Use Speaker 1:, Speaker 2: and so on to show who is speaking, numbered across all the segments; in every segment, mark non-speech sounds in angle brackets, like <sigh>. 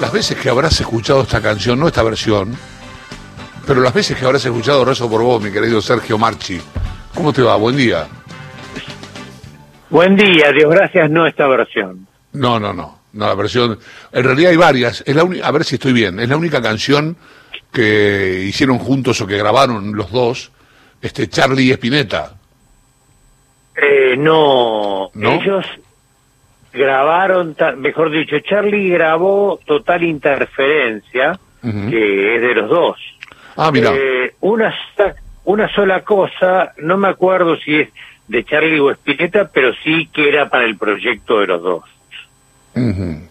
Speaker 1: las veces que habrás escuchado esta canción, no esta versión, pero las veces que habrás escuchado Rezo por vos, mi querido Sergio Marchi. ¿Cómo te va? Buen día.
Speaker 2: Buen día, Dios gracias, no esta versión.
Speaker 1: No, no, no. No, la versión. En realidad hay varias. Es la uni- a ver si estoy bien. Es la única canción que hicieron juntos o que grabaron los dos, este Charlie y Spinetta.
Speaker 2: Eh, no,
Speaker 1: ¿No?
Speaker 2: ellos grabaron, mejor dicho, Charlie grabó Total Interferencia, que es de los dos.
Speaker 1: Ah, mira.
Speaker 2: Eh, una, una sola cosa, no me acuerdo si es de Charlie o Spinetta, pero sí que era para el proyecto de los dos.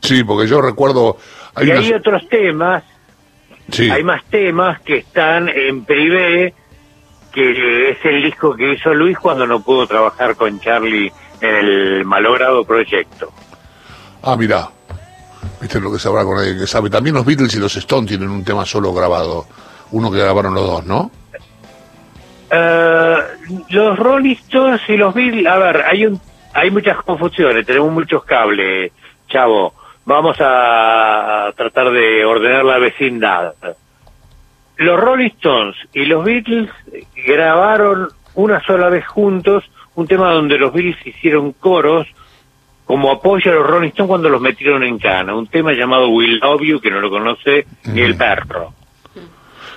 Speaker 1: Sí, porque yo recuerdo. Hay
Speaker 2: y
Speaker 1: unas-
Speaker 2: hay otros temas,
Speaker 1: sí.
Speaker 2: hay más temas que están en privé, que es el disco que hizo Luis cuando no pudo trabajar con Charlie en el malogrado proyecto.
Speaker 1: Ah, mira. Viste lo que sabrá con nadie que sabe. También los Beatles y los Stones tienen un tema solo grabado. Uno que grabaron los dos, ¿no?
Speaker 2: Eh, los Rolling Stones y los Beatles, a ver, hay un, hay muchas confusiones, tenemos muchos cables, chavo. Vamos a tratar de ordenar la vecindad. Los Rolling Stones y los Beatles grabaron una sola vez juntos un tema donde los Beatles hicieron coros como apoyo a los Rolling Stones cuando los metieron en cana, un tema llamado Will Love You, que no lo conoce ni el perro.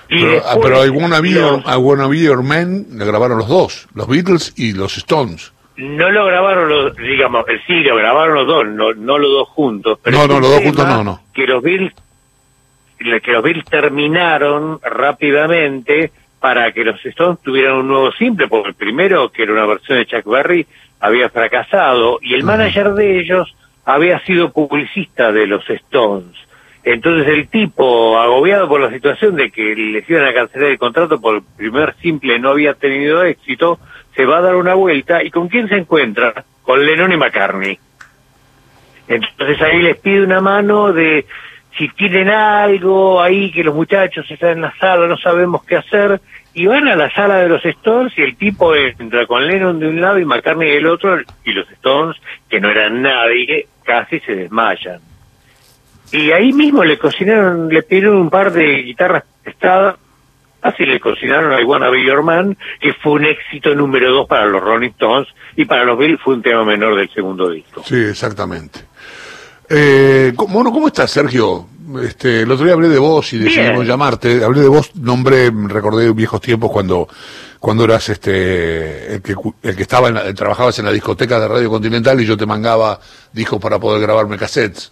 Speaker 2: Y
Speaker 1: Pero, ah,
Speaker 2: después
Speaker 1: pero I Wanna Be Your,
Speaker 2: los-
Speaker 1: I Wanna Be Your Man le grabaron los dos, los Beatles y los Stones.
Speaker 2: No lo grabaron los, digamos, eh, sí, lo grabaron los dos, no, no los dos juntos. Pero
Speaker 1: No, no, los dos juntos no, no.
Speaker 2: Que los Bills, que los Bills terminaron rápidamente para que los Stones tuvieran un nuevo simple, porque el primero, que era una versión de Chuck Berry, había fracasado, y el manager de ellos había sido publicista de los Stones. Entonces el tipo, agobiado por la situación de que les iban a cancelar el contrato por el primer simple no había tenido éxito, se va a dar una vuelta y ¿con quién se encuentra? Con Lennon y McCartney. Entonces ahí les pide una mano de si tienen algo ahí que los muchachos están en la sala, no sabemos qué hacer, y van a la sala de los Stones y el tipo entra con Lennon de un lado y McCartney del otro, y los Stones, que no eran nadie, casi se desmayan. Y ahí mismo le cocinaron, le pidieron un par de guitarras prestadas, así le cocinaron I Wanna Be Your Man, que fue un éxito número dos para los Rolling Stones, y para los Beatles fue un tema menor del segundo disco.
Speaker 1: Sí, exactamente. Eh, ¿cómo, bueno, ¿cómo estás, Sergio? Este, el otro día hablé de vos y decidimos llamarte. Hablé de vos, nombré, recordé viejos tiempos cuando, cuando eras este, el que, el que estaba en la- trabajabas en la discoteca de Radio Continental y yo te mangaba discos para poder grabarme cassettes.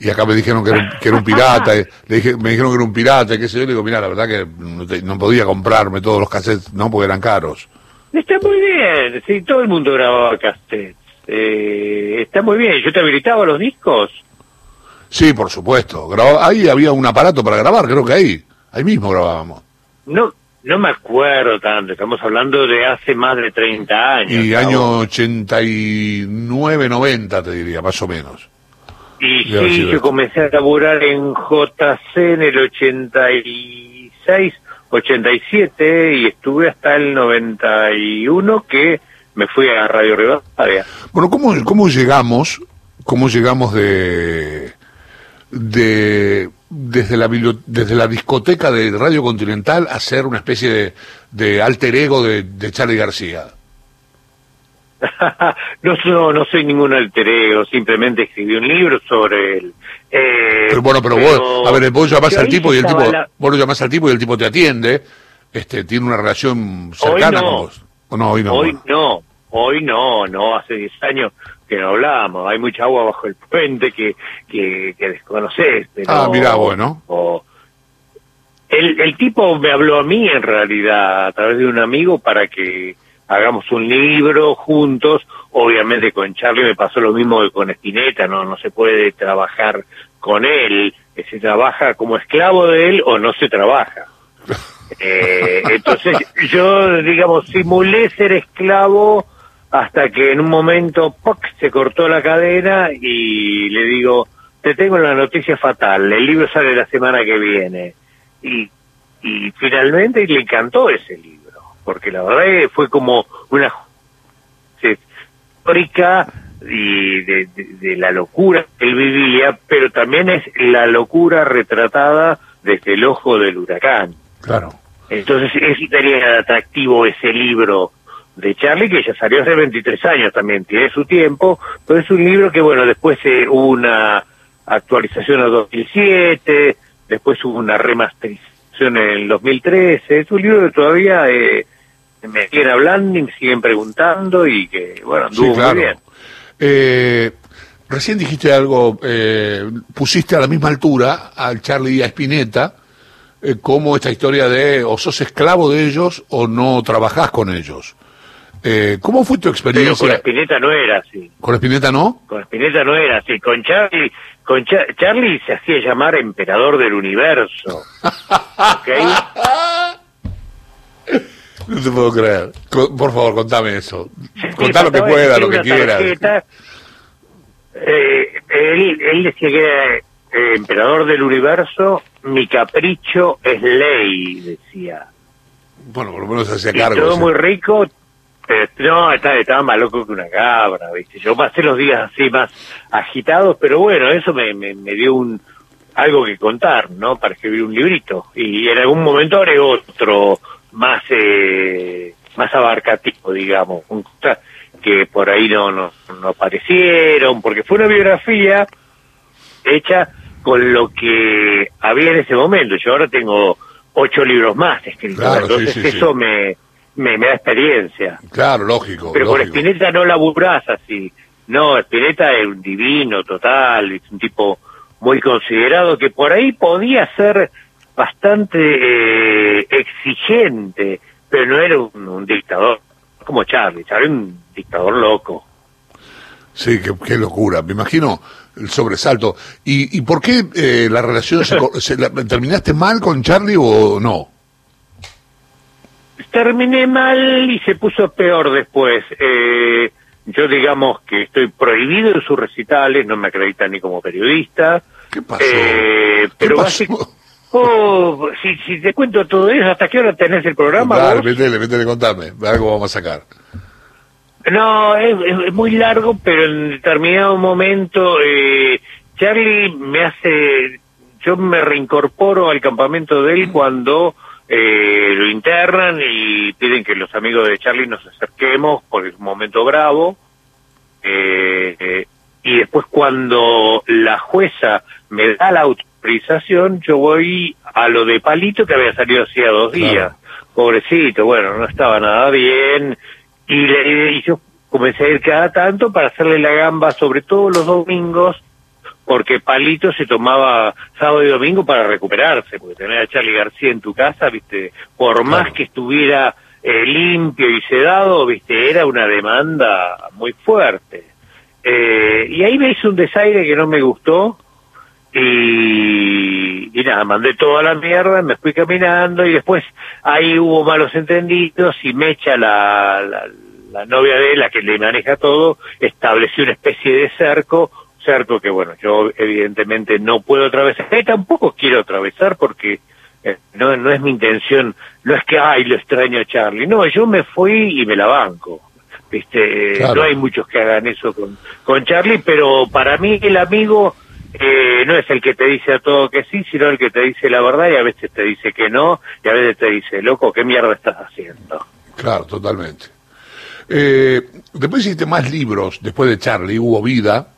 Speaker 1: Y acá me dijeron que era un, que era un pirata, y <laughs> le dije, me dijeron que era un pirata, y qué sé yo, le digo, mira, la verdad que no, te- no podía comprarme todos los cassettes, no, porque eran caros.
Speaker 2: Está muy bien, sí, todo el mundo grababa cassettes. Eh, está muy bien, yo te habilitaba los discos.
Speaker 1: Sí, por supuesto. Ahí había un aparato para grabar, creo que ahí, ahí mismo grabábamos.
Speaker 2: No no me acuerdo tanto, estamos hablando de hace más de 30 años.
Speaker 1: Y
Speaker 2: ¿no?
Speaker 1: año 89, 90, te diría, más o menos.
Speaker 2: Y sí, yo
Speaker 1: esto.
Speaker 2: comencé a laburar en JC en el 86, 87 y estuve hasta el 91 que me fui a Radio Rivadavia.
Speaker 1: Bueno, ¿cómo, cómo llegamos, cómo llegamos de, de, desde la, desde la discoteca de Radio Continental a ser una especie de, de alter ego de, de Charlie García? <laughs>
Speaker 2: no, no, no soy ningún alter ego, simplemente escribí un libro sobre él. Eh,
Speaker 1: Pero bueno, pero, vos, a ver, vos llamás al tipo y el tipo,
Speaker 2: la-
Speaker 1: vos lo llamás al tipo y el tipo te atiende, este, tiene una relación cercana
Speaker 2: no.
Speaker 1: con vos. ¿O no, hoy no.
Speaker 2: Hoy no, hoy no, no, hace 10 años que no hablamos, hay mucha agua bajo el puente que, que, que desconoces. Pero,
Speaker 1: Ah, mirá, bueno.
Speaker 2: o- el, el tipo me habló a mí en realidad a través de un amigo para que hagamos un libro juntos, obviamente con Charlie me pasó lo mismo que con Spinetta, no, no se puede trabajar con él, se trabaja como esclavo de él o no se trabaja. <laughs> Eh, entonces yo, digamos, simulé ser esclavo hasta que en un momento ¡poc! se cortó la cadena y le digo, te tengo una noticia fatal, el libro sale la semana que viene. Y, y finalmente le encantó ese libro, porque la verdad que fue como una histórica y de, de, la locura que él vivía, pero también es la locura retratada desde el ojo del huracán.
Speaker 1: Claro.
Speaker 2: Entonces, eso sería atractivo ese libro de Charlie, que ya salió hace 23 años también, tiene su tiempo, pero es un libro que, bueno, después eh, hubo una actualización en 2007, después hubo una remasterización en el 2013, es un libro que todavía eh, me siguen hablando y me siguen preguntando y que, bueno, anduvo muy bien.
Speaker 1: Eh, recién dijiste algo, eh, pusiste a la misma altura al Charlie Spinetta, eh, como esta historia de o sos esclavo de ellos o no trabajás con ellos. Eh, ¿Cómo fue tu experiencia?
Speaker 2: Pero con Spinetta no era así.
Speaker 1: ¿Con Spinetta no?
Speaker 2: Con Spinetta no era así. Con Charlie, con Charlie se hacía llamar emperador del universo. <laughs> ¿Ok?
Speaker 1: No te puedo creer. Por favor, contame eso. Contá lo que pueda, lo que quieras.
Speaker 2: Eh, él, él decía que era eh, emperador del universo, mi capricho es ley, decía.
Speaker 1: Bueno, por lo menos hacía cargo.
Speaker 2: todo muy rico, pero no, estaba, estaba más loco que una cabra, ¿viste? Yo pasé los días así más agitados, pero bueno, eso me, me, me dio un algo que contar, ¿no? Para escribir un librito. Y en algún momento haré otro más eh, más abarcativo, digamos, que por ahí no, no, no aparecieron, porque fue una biografía hecha con lo que había en ese momento. Yo ahora tengo ocho libros más escritos, entonces eso Me, me, da experiencia.
Speaker 1: Claro, lógico.
Speaker 2: Pero con Spinetta no laburás así. No, Spinetta es un divino total, es un tipo muy considerado que por ahí podía ser bastante eh, exigente, pero no era un, dictador como Charlie, Charlie un dictador loco.
Speaker 1: Sí, qué, locura. Me imagino el sobresalto. ¿Y, y por qué eh, la relación se, <laughs> terminaste mal con Charlie o no?
Speaker 2: Terminé mal y se puso peor después. Eh, yo digamos que estoy prohibido en sus recitales, no me acreditan ni como periodista.
Speaker 1: ¿Qué pasó? Eh,
Speaker 2: pero pasó? Oh, si, si te cuento todo eso, ¿hasta qué hora tenés el programa?
Speaker 1: Dale, métele, métele, contame, algo vamos a sacar.
Speaker 2: No, es, muy largo, pero en determinado momento eh, Charlie me hace, yo me reincorporo al campamento de él cuando eh, lo internan y piden que los amigos de Charlie nos acerquemos porque es un momento bravo. Eh, eh y después cuando la jueza me da la autorización, yo voy a lo de Palito que había salido hacía dos días. Pobrecito, bueno, no estaba nada bien. Y, le, y yo comencé a ir cada tanto para hacerle la gamba, sobre todo los domingos, porque Palito se tomaba sábado y domingo para recuperarse, porque tener a Charlie García en tu casa, viste, por más que estuviera eh, limpio y sedado, viste, era una demanda muy fuerte. Eh, y ahí me hizo un desaire que no me gustó y, y nada, mandé toda la mierda, me fui caminando y después ahí hubo malos entendidos y Mecha, la, la, la novia de él, la que le maneja todo, estableció una especie de cerco, cerco que bueno, yo evidentemente no puedo atravesar, y tampoco quiero atravesar porque eh, no, no es mi intención, no es que, ay, lo extraño a Charlie, no, yo me fui y me la banco. Viste, no hay muchos que hagan eso con, con Charlie, pero para mí el amigo eh, no es el que te dice a todo que sí, sino el que te dice la verdad y a veces te dice que no, y a veces te dice, loco, ¿qué mierda estás haciendo?
Speaker 1: Claro, totalmente. Eh, después hiciste más libros, después de Charlie, hubo vida,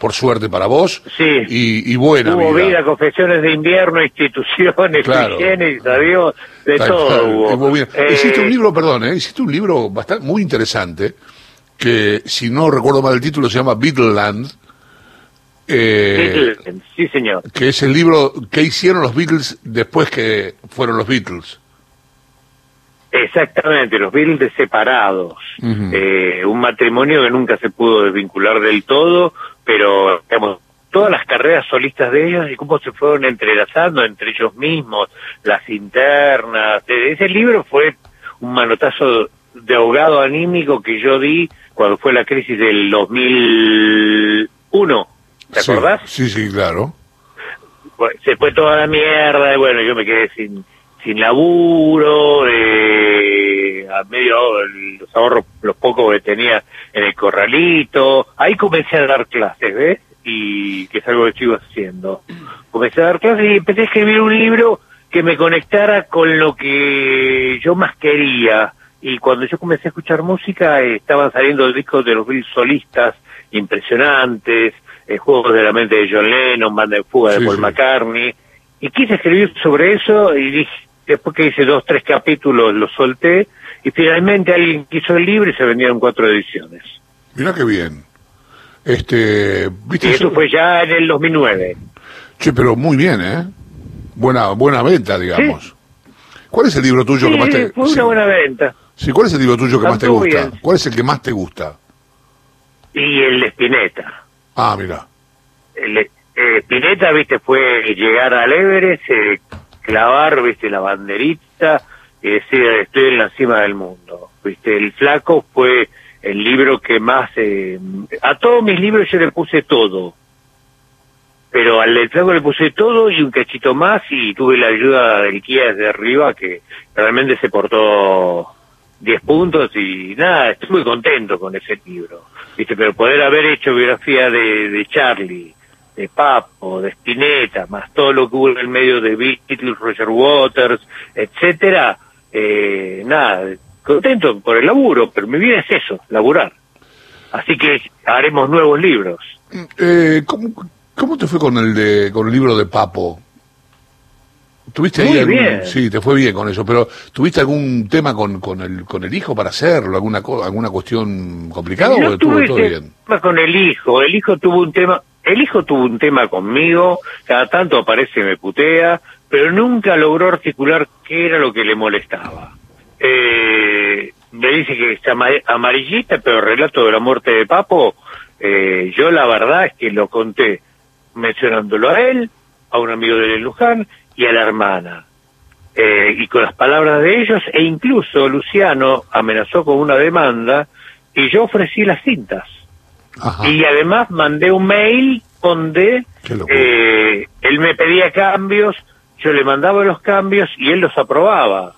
Speaker 1: por suerte para vos.
Speaker 2: Sí.
Speaker 1: Y, y buena
Speaker 2: hubo vida. confesiones de invierno, instituciones, claro. adiós, de todo hubo.
Speaker 1: Eh, hiciste un libro, perdón, ¿eh? hiciste un libro bastante muy interesante, que si no recuerdo mal el título se llama Beatleland.
Speaker 2: Eh, sí señor.
Speaker 1: Que es el libro que hicieron los Beatles después que fueron los Beatles.
Speaker 2: Exactamente, los Beatles separados. eh, un matrimonio que nunca se pudo desvincular del todo, pero digamos, todas las carreras solistas de ellos y cómo se fueron entrelazando entre ellos mismos, las internas. Ese libro fue un manotazo de ahogado anímico que yo di cuando fue la crisis del 2001. ¿Te acordás?
Speaker 1: Sí, sí, claro.
Speaker 2: se fue toda la mierda y bueno, yo me quedé sin, sin laburo, eh, a medio los ahorros, los pocos que tenía en el corralito. Ahí comencé a dar clases, ¿ves? Y que es algo que sigo haciendo. Comencé a dar clases y empecé a escribir un libro que me conectara con lo que yo más quería. Y cuando yo comencé a escuchar música, eh, estaban saliendo discos de los Bills solistas impresionantes, eh, Juegos de la Mente de John Lennon, Banda de Fuga de Paul McCartney. Y quise escribir sobre eso y dije, después que hice dos, tres capítulos, lo solté. Y finalmente alguien quiso el libro y se vendieron cuatro ediciones.
Speaker 1: Mira qué bien. Este,
Speaker 2: ¿viste y eso fue ya en el 2009.
Speaker 1: Che, pero muy bien, ¿eh? buena buena venta, digamos. ¿Cuál es el libro tuyo que más te
Speaker 2: fue una buena venta.
Speaker 1: Sí, ¿cuál es el libro tuyo que más te gusta? ¿Cuál es el que más te gusta?
Speaker 2: Y el de Spinetta.
Speaker 1: Ah, mira.
Speaker 2: El eh, Spinetta, viste, fue llegar al Everest, eh, clavar, viste, la banderita y decir, estoy en la cima del mundo. Viste, el flaco fue el libro que más... Eh, a todos mis libros yo le puse todo pero al flaco le puse todo y un cachito más y tuve la ayuda del Kia desde arriba que realmente se portó 10 puntos y nada, estoy muy contento con ese libro. ¿Viste? Pero poder haber hecho biografía de, de Charlie, de Papo, de Spinetta, más todo lo que hubo en el medio de Beatles, Roger Waters, etcétera, eh, nada, contento por el laburo, pero mi vida es eso, laburar. Así que haremos nuevos libros.
Speaker 1: Eh, ¿cómo, ¿Cómo te fue con el de con el libro de Papo? ¿Tuviste
Speaker 2: ahí bien.
Speaker 1: sí, te fue bien con eso, pero ¿tuviste algún tema con, con el con el hijo para hacerlo, alguna alguna cuestión complicada
Speaker 2: o estuvo todo bien? con el hijo, el hijo tuvo un tema, el hijo tuvo un tema conmigo, cada tanto aparece me putea, pero nunca logró articular qué era lo que le molestaba. Eh, me dice que es amarillista, pero el relato de la muerte de Papo, eh, yo la verdad es que lo conté mencionándolo a él, a un amigo de Luján y a la hermana. Eh, y con las palabras de ellos, e incluso Luciano amenazó con una demanda y yo ofrecí las cintas. Y además mandé un mail donde eh, él me pedía cambios, yo le mandaba los cambios y él los aprobaba.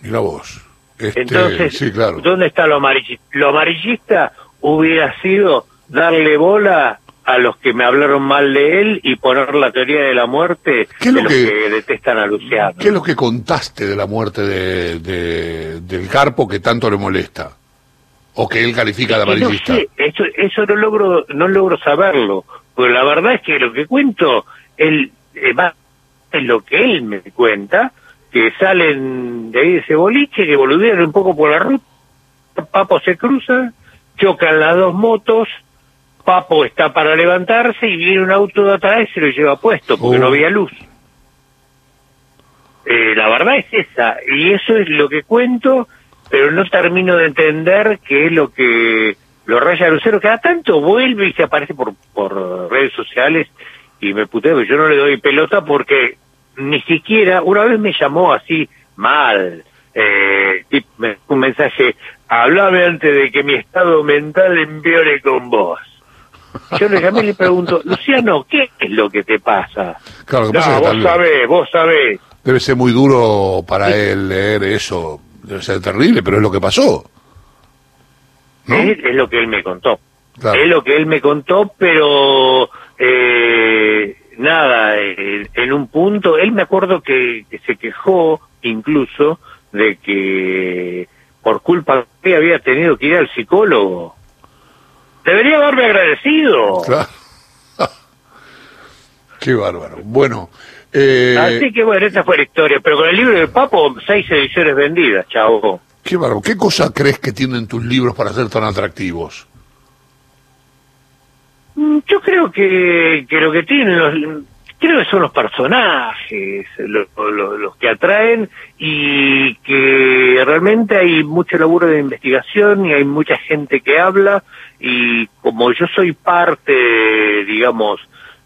Speaker 1: Mira vos. Este,
Speaker 2: Entonces,
Speaker 1: sí, claro.
Speaker 2: ¿dónde está lo amarillista? Lo amarillista hubiera sido darle bola a los que me hablaron mal de él y poner la teoría de la muerte
Speaker 1: ¿Qué es lo que,
Speaker 2: detestan a Luciano.
Speaker 1: ¿Qué es lo que contaste de la muerte de, del Carpo que tanto le molesta? ¿O que él califica de amarillista?
Speaker 2: No sé, eso, eso no logro, no logro saberlo, porque la verdad es que lo que cuento, él eh, va es lo que él me cuenta, que salen de ahí de ese boliche, que boludean un poco por la ruta, Papo se cruza, chocan las dos motos, Papo está para levantarse y viene un auto de atrás y se lo lleva puesto porque no oh. había luz. Eh, la verdad es esa, y eso es lo que cuento, pero no termino de entender qué es lo que lo raya Lucero, cada tanto vuelve y se aparece por, por redes sociales y me puteo, yo no le doy pelota porque ni siquiera, una vez me llamó así mal, eh, un mensaje, hablame antes de que mi estado mental empeore con vos. Yo le llamé y le pregunto, Luciano, ¿qué es lo que te pasa?
Speaker 1: Claro,
Speaker 2: vos sabés, vos sabés.
Speaker 1: Debe ser muy duro para él leer eso, debe ser terrible, pero es lo que pasó.
Speaker 2: Es, lo que él me contó. Es lo que él me contó, pero eh, nada, en un punto, él me acuerdo que, que se quejó incluso de que por culpa de había tenido que ir al psicólogo. Debería haberme agradecido. <laughs>
Speaker 1: Qué bárbaro. Bueno. Eh...
Speaker 2: Así que bueno, esa fue la historia. Pero con el libro de Papo, seis ediciones vendidas, chavo.
Speaker 1: Qué bárbaro. ¿Qué cosa crees que tienen tus libros para ser tan atractivos?
Speaker 2: Mm, yo creo que, que lo que tienen los, creo que son los personajes los que atraen y que realmente hay mucho laburo de investigación y hay mucha gente que habla y como yo soy parte, digamos,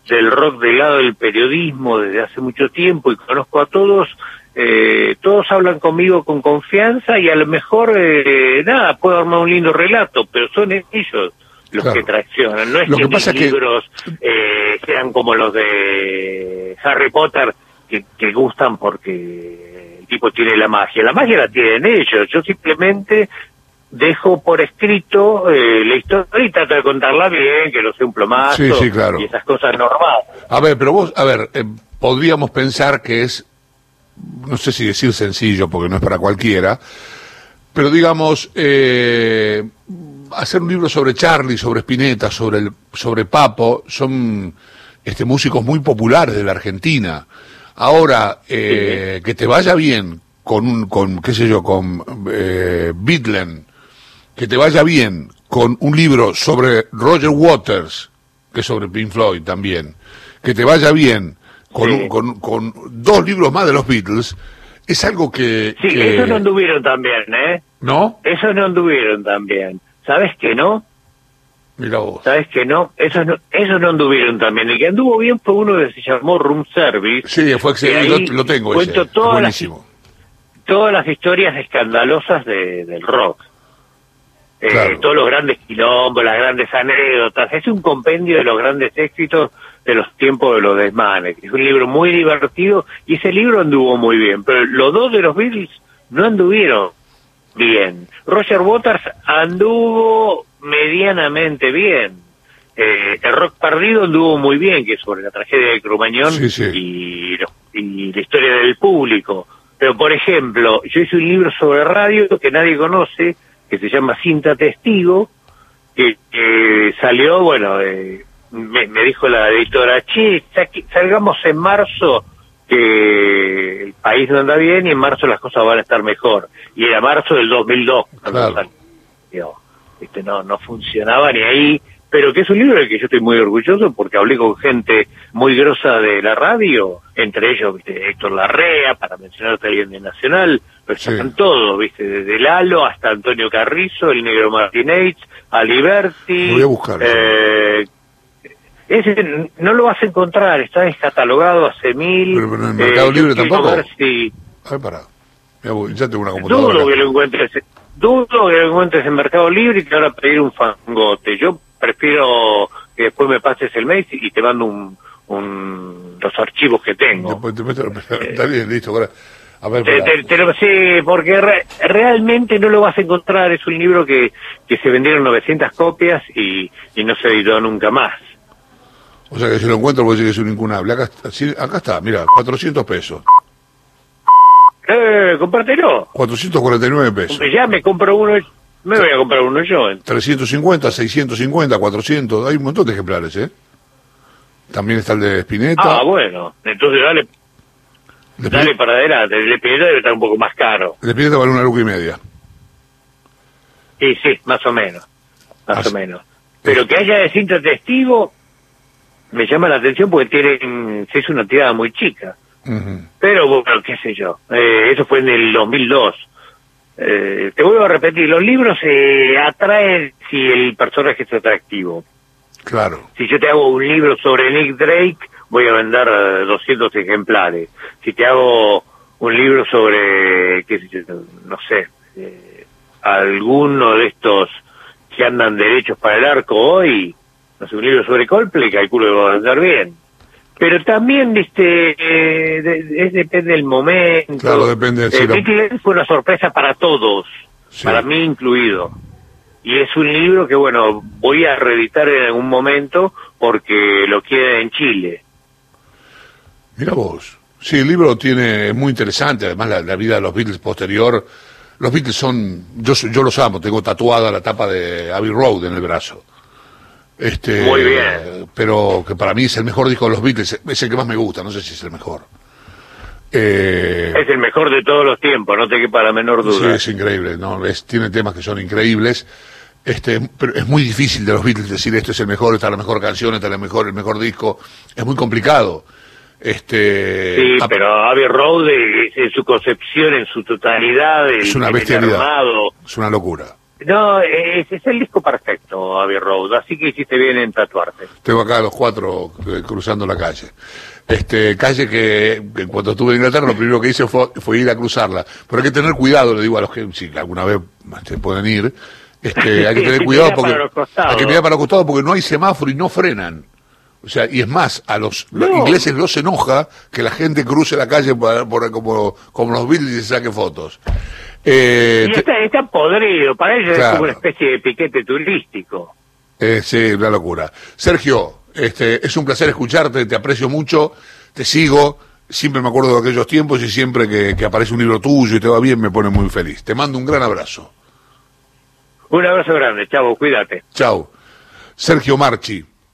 Speaker 2: del rock del lado del periodismo desde hace mucho tiempo y conozco a todos, eh, todos hablan conmigo con confianza y a lo mejor, eh, nada, puedo armar un lindo relato, pero son ellos los que traccionan. No es que, mis libros eh, sean como los de Harry Potter, que, que gustan porque el tipo tiene la magia. La magia la tienen ellos. Yo simplemente dejo por escrito eh, la historia y trato de contarla bien, que no sea un plomazo
Speaker 1: Sí, sí, claro.
Speaker 2: y esas cosas normales.
Speaker 1: A ver, pero vos, a ver, eh, podríamos pensar que es, no sé si decir sencillo, porque no es para cualquiera, pero digamos, eh, hacer un libro sobre Charlie, sobre Spinetta, sobre, el, sobre Papo, son este, músicos muy populares de la Argentina. Ahora, eh, que te vaya bien con un, con, qué sé yo, con eh, que te vaya bien con un libro sobre Roger Waters, que es sobre Pink Floyd también, que te vaya bien con,
Speaker 2: Sí.
Speaker 1: un- con, con dos libros más de los Beatles, es algo que...
Speaker 2: Sí,
Speaker 1: que-
Speaker 2: eso no anduvieron también, ¿eh?
Speaker 1: ¿No?
Speaker 2: Eso no anduvieron también. ¿Sabes que no?
Speaker 1: Mira vos.
Speaker 2: ¿Sabes que no? Eso no, eso no anduvieron también. El que anduvo bien fue uno que se llamó Room Service.
Speaker 1: Sí, fue excelente, lo, lo tengo
Speaker 2: cuento
Speaker 1: ese,
Speaker 2: todas las-
Speaker 1: buenísimo.
Speaker 2: todas las historias escandalosas de- del rock. Eh,
Speaker 1: Claro.
Speaker 2: Todos los grandes quilombos, las grandes anécdotas. Es un compendio de los grandes éxitos de los tiempos de los desmanes. Es un libro muy divertido y ese libro anduvo muy bien. Pero los dos de los Beatles no anduvieron bien. Roger Waters anduvo medianamente bien. Eh, el rock perdido anduvo muy bien, que es sobre la tragedia de Crumañón
Speaker 1: Sí, sí.
Speaker 2: y, lo- y la historia del público. Pero, por ejemplo, yo hice un libro sobre radio que nadie conoce, que se llama Cinta Testigo, que, que salió, bueno, eh, me, me dijo la editora, che, salgamos en marzo, que el país no anda bien y en marzo las cosas van a estar mejor. Y era marzo del 2002. cuando
Speaker 1: Claro.
Speaker 2: salió. Viste, no, no funcionaba ni ahí, pero que es un libro del que yo estoy muy orgulloso porque hablé con gente muy grosa de la radio, entre ellos, viste, Héctor Larrea, para mencionarte alguien de Nacional, pero
Speaker 1: Sí.
Speaker 2: están todos, viste, desde Lalo hasta Antonio Carrizo, el negro Martinez, Aliberti.
Speaker 1: Lo voy a buscar.
Speaker 2: eh, ese no lo vas a encontrar, está descatalogado hace mil.
Speaker 1: Pero- pero en Mercado
Speaker 2: yo
Speaker 1: Libre tampoco.
Speaker 2: si-
Speaker 1: A ver, pará. Mirá ya tengo una computadora.
Speaker 2: Dudo que lo encuentres, dudo que lo encuentres en Mercado Libre y te van a pedir un fangote. Yo prefiero que después me pases el mail y te mando un, un- los archivos que tengo.
Speaker 1: Después te meto- <laughs> Está bien, listo. ahora- A ver,
Speaker 2: Te,
Speaker 1: pará.
Speaker 2: te- te lo- sí, porque re- realmente no lo vas a encontrar. Es un libro que, que se vendieron 900 copias y, y no se editó nunca más.
Speaker 1: O sea que si lo encuentro voy a decir que es un incunable. Acá, está- sí, acá está, mira, 400 pesos.
Speaker 2: Eh, compártelo.
Speaker 1: 449 pesos.
Speaker 2: Ya me compro uno, me voy a comprar uno yo.
Speaker 1: 350, 650, 400. Hay un montón de ejemplares, ¿eh? También está el de Spinetta.
Speaker 2: Ah, bueno, entonces dale, dale para adelante. El de Pineda debe estar un poco más caro.
Speaker 1: el de Spinetta vale una luca y media.
Speaker 2: Sí, sí, más o menos, más
Speaker 1: Así-
Speaker 2: o menos. Pero que haya de cinta testigo me llama la atención porque tienen, se hizo una tirada muy chica. Pero bueno, qué sé yo, eh, eso fue en el 2002. Eh, te vuelvo a repetir, los libros se atraen si el personaje es atractivo.
Speaker 1: Claro.
Speaker 2: Si yo te hago un libro sobre Nick Drake, voy a vender eh, 200 ejemplares. Si te hago un libro sobre, qué sé yo, no sé, eh, alguno de estos que andan derechos para el arco hoy, no sé, un libro sobre Coldplay, calculo que va a vender bien. Pero también, viste, eh, de- de- es depende del momento.
Speaker 1: Claro, depende, si
Speaker 2: Eh, fue una sorpresa para todos,
Speaker 1: Sí.
Speaker 2: para mí incluido. Y es un libro que, bueno, voy a reeditar en algún momento porque lo quieren en Chile.
Speaker 1: Mira vos. Sí, el libro tiene, es muy interesante, además la, la vida de los Beatles posterior. Los Beatles son, yo, yo los amo, tengo tatuada la tapa de Abbey Road en el brazo. Este,
Speaker 2: Muy bien.
Speaker 1: Pero que para mí es el mejor disco de los Beatles, es el que más me gusta, no sé si es el mejor. Eh,
Speaker 2: Es el mejor de todos los tiempos, no te quepa la menor
Speaker 1: Sí,
Speaker 2: duda.
Speaker 1: es increíble, ¿no? Es, tiene temas que son increíbles. Este, pero es muy difícil de los Beatles decir esto es el mejor, esta es la mejor canción, esta es la mejor, el mejor disco. Es muy complicado. Este,
Speaker 2: Sí,
Speaker 1: a-
Speaker 2: pero Abbey Road en su concepción, en su totalidad,
Speaker 1: Es una bestialidad.
Speaker 2: armado.
Speaker 1: es una locura.
Speaker 2: No, es, es el disco perfecto, Abbey Road, así que hiciste bien en tatuarte.
Speaker 1: Tengo acá a los cuatro eh, cruzando la calle. Este, calle que, que cuando estuve en Inglaterra lo primero que hice fue, fue ir a cruzarla. Pero hay que tener cuidado, le digo a los que si alguna vez este, pueden ir, este, hay que tener <laughs> cuidado porque hay que mirar para los costados porque no hay semáforo y no frenan. O sea, y es más, a los,
Speaker 2: No.
Speaker 1: los ingleses no se enoja que la gente cruce la calle por, por- como, como los Beatles y se saque fotos. Eh,
Speaker 2: Y está, está podrido, para ellos
Speaker 1: Claro.
Speaker 2: es como una especie de piquete turístico.
Speaker 1: Eh, sí, una locura. Sergio, este, es un placer escucharte, te aprecio mucho, te sigo, siempre me acuerdo de aquellos tiempos y siempre que, que aparece un libro tuyo y te va bien me pone muy feliz. Te mando un gran abrazo.
Speaker 2: Un abrazo grande, chavo, cuídate.
Speaker 1: Chao. Sergio Marchi,